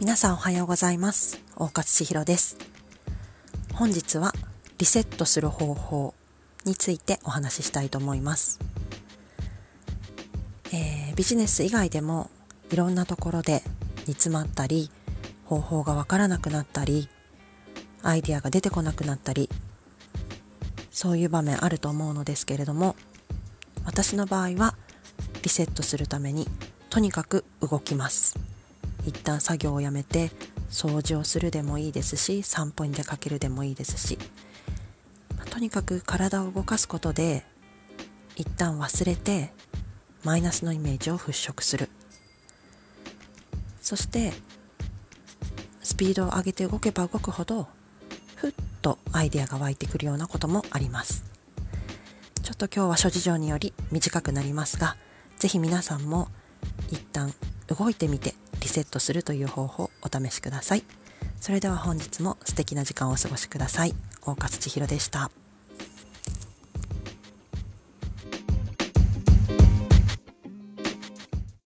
皆さんおはようございます。大勝千尋です。本日はリセットする方法についてお話ししたいと思います、えー、ビジネス以外でもいろんなところで煮詰まったり方法がわからなくなったりアイディアが出てこなくなったりそういう場面あると思うのですけれども私の場合はリセットするためにとにかく動きます。一旦作業をやめて掃除をするでもいいですし散歩に出かけるでもいいですし、とにかく体を動かすことで一旦忘れてマイナスのイメージを払拭する。そしてスピードを上げて動けば動くほどふっとアイデアが湧いてくるようなこともあります。ちょっと今日は諸事情により短くなりますが是非皆さんも一旦動いてみてリセットするという方法をお試しください。それでは本日も素敵な時間をお過ごしください。大勝千尋でした。